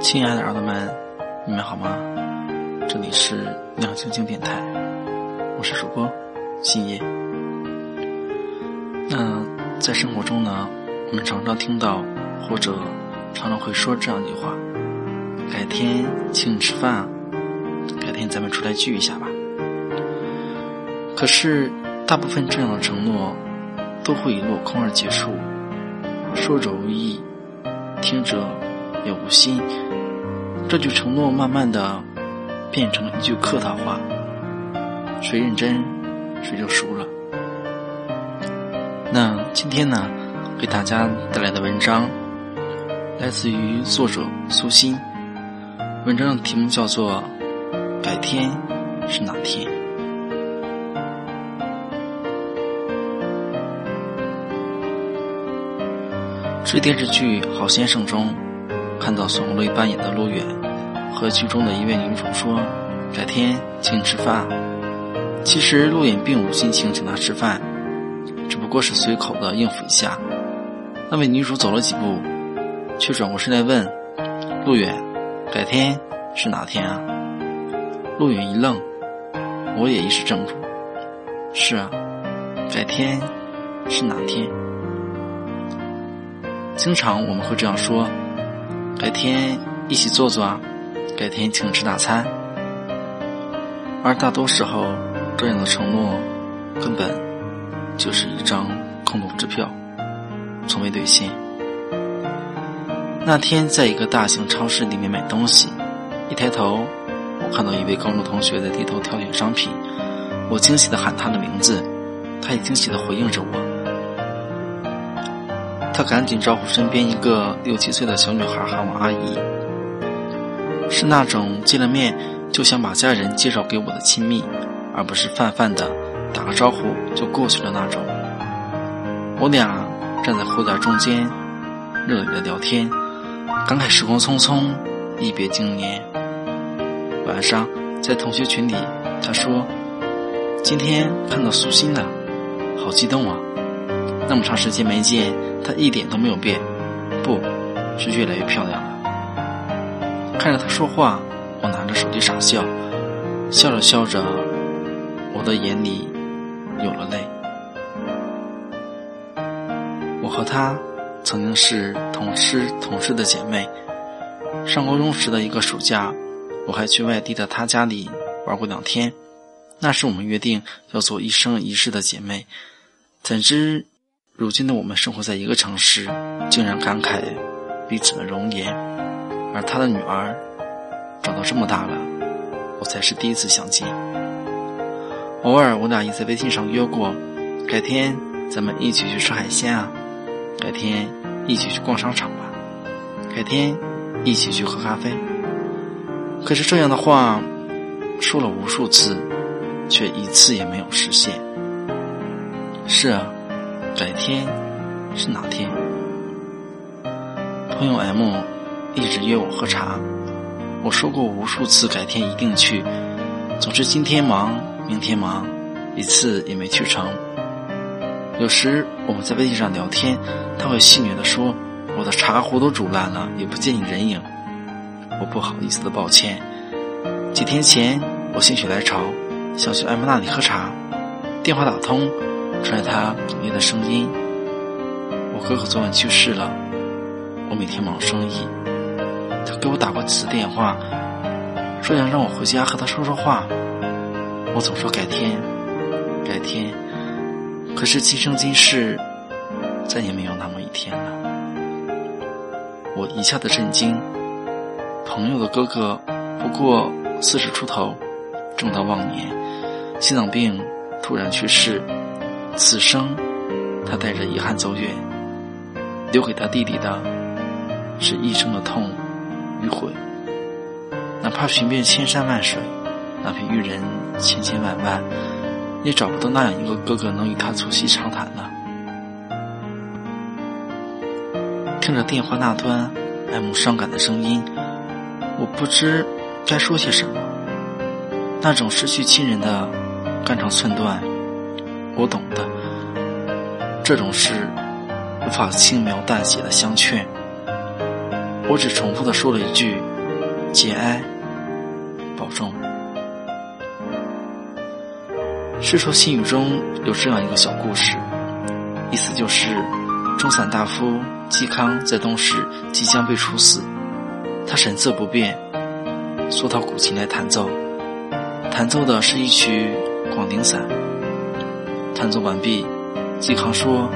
亲爱的耳朵们，你们好吗？这里是亮晶晶电台，我是主播新叶。那在生活中呢，我们常常听到或者常常会说这样一句话：“改天请你吃饭啊，改天咱们出来聚一下吧。”可是大部分这样的承诺都会以落空而结束，说者无意，听者也无心。这句承诺慢慢的变成了一句客套话，谁认真谁就输了。那今天呢，给大家带来的文章来自于作者苏欣，文章的题目叫做《改天是哪天》。追电视剧《好先生》中。看到孙红雷扮演的陆远和剧中的一位女主说：“改天请你吃饭。”其实陆远并无心情请她吃饭，只不过是随口的应付一下。那位女主走了几步，却转过身来问陆远：“改天是哪天啊？”陆远一愣，我也一时怔住。是啊，改天是哪天？经常我们会这样说。改天一起坐坐啊，改天请吃大餐。而大多时候，这样的承诺根本就是一张空头支票，从未兑现。那天在一个大型超市里面买东西，一抬头，我看到一位高中同学在低头挑选商品，我惊喜的喊他的名字，他也惊喜的回应着我。他赶紧招呼身边一个六七岁的小女孩喊我阿姨，是那种见了面就想把家人介绍给我的亲密，而不是泛泛的打个招呼就过去了那种。我俩站在货架中间，热烈的聊天，感慨时光匆匆，一别经年。晚上在同学群里，他说：“今天看到苏欣了，好激动啊！那么长时间没见。”她一点都没有变，不是越来越漂亮了。看着她说话，我拿着手机傻笑，笑着笑着，我的眼里有了泪。我和她曾经是同师同事的姐妹，上高中时的一个暑假，我还去外地的她家里玩过两天。那时我们约定要做一生一世的姐妹，怎知？如今的我们生活在一个城市，竟然感慨彼此的容颜，而他的女儿长到这么大了，我才是第一次相见。偶尔我俩也在微信上约过，改天咱们一起去吃海鲜啊，改天一起去逛商场吧，改天一起去喝咖啡。可是这样的话说了无数次，却一次也没有实现。是啊。改天是哪天？朋友 M 一直约我喝茶，我说过无数次改天一定去，总之今天忙，明天忙，一次也没去成。有时我们在微信上聊天，他会戏谑的说：“我的茶壶都煮烂了，也不见你人影。”我不好意思的抱歉。几天前我心血来潮，想去 M 那里喝茶，电话打通。传来他哽咽的声音：“我哥哥昨晚去世了，我每天忙生意。他给我打过几次电话，说想让我回家和他说说话。我总说改天，改天，可是今生今世，再也没有那么一天了。我一下子震惊。朋友的哥哥不过四十出头，正当旺年，心脏病突然去世。”此生，他带着遗憾走远，留给他弟弟的，是一生的痛与悔。哪怕寻遍千山万水，哪怕遇人千千万万，也找不到那样一个哥哥能与他促膝长谈了。听着电话那端爱慕伤感的声音，我不知该说些什么。那种失去亲人的肝肠寸断。我懂的，这种事无法轻描淡写的相劝。我只重复的说了一句：“节哀，保重。《世说新语》中有这样一个小故事，意思就是中散大夫嵇康在东时即将被处死，他神色不变，缩到古琴来弹奏，弹奏的是一曲《广陵散》。弹奏完毕，嵇康说：“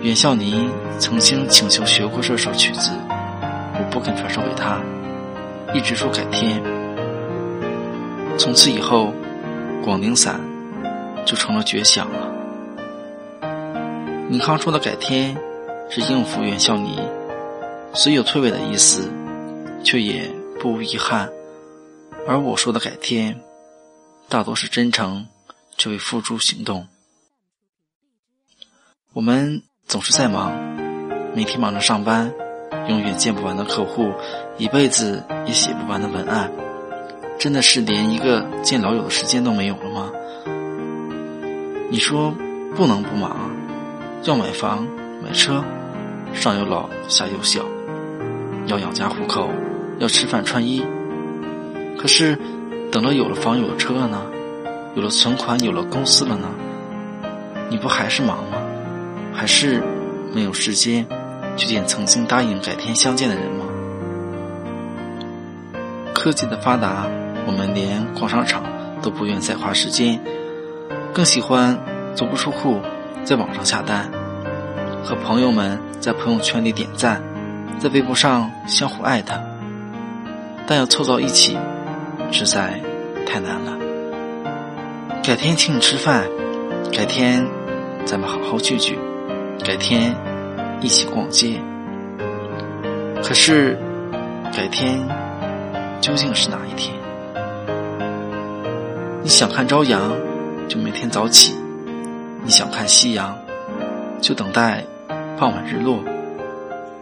袁孝尼曾经请求学过这首曲子，我不肯传授给他，一直说改天。从此以后。”《广陵散》就成了绝响了。倪康说的“改天”是应付袁孝尼，虽有退位的意思，却也不无遗憾；而我说的“改天”，大多是真诚，却未付诸行动。我们总是在忙，每天忙着上班，永远见不完的客户，一辈子也写不完的文案。真的是连一个见老友的时间都没有了吗？你说不能不忙，要买房买车，上有老下有小，要养家糊口，要吃饭穿衣。可是等到有了房有了车了呢，有了存款有了公司了呢，你不还是忙吗？还是没有时间去见曾经答应改天相见的人吗？科技的发达。我们连逛商场都不愿再花时间，更喜欢足不出户在网上下单，和朋友们在朋友圈里点赞，在微博上相互艾特。但要凑到一起，实在太难了。改天请你吃饭，改天咱们好好聚聚，改天一起逛街。可是，改天究竟是哪一天？你想看朝阳，就每天早起；你想看夕阳，就等待傍晚日落。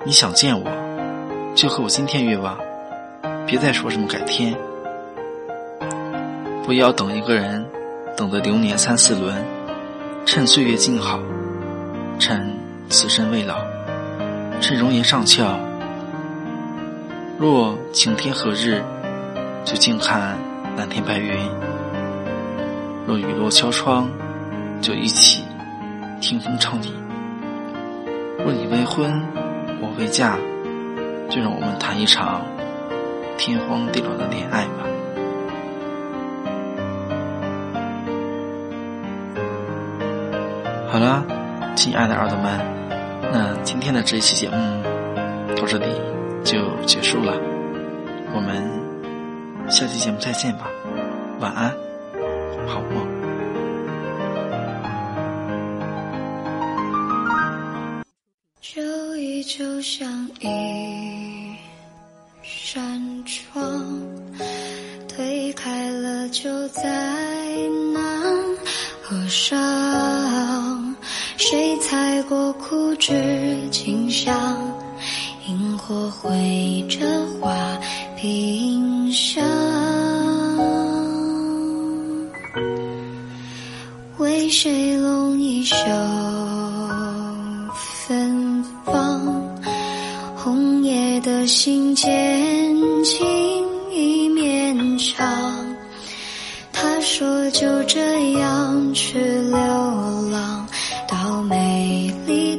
你想见我，就和我今天约吧，别再说什么改天。不要等一个人，等得流年三四轮。趁岁月静好，趁此身未老，趁容颜尚俏。若晴天何日，就静看蓝天白云。若雨落敲窗，就一起听风唱雨。若你未婚，我未嫁，就让我们谈一场天荒地老的恋爱吧。好了，亲爱的耳朵们，那今天的这一期节目到这里就结束了。我们下期节目再见吧，晚安。好梦。旧忆就像一扇窗，枝清香，萤火绘着画屏香。为谁拢一袖芬芳？红叶的信笺，情意绵长。他说就这样去流浪到美丽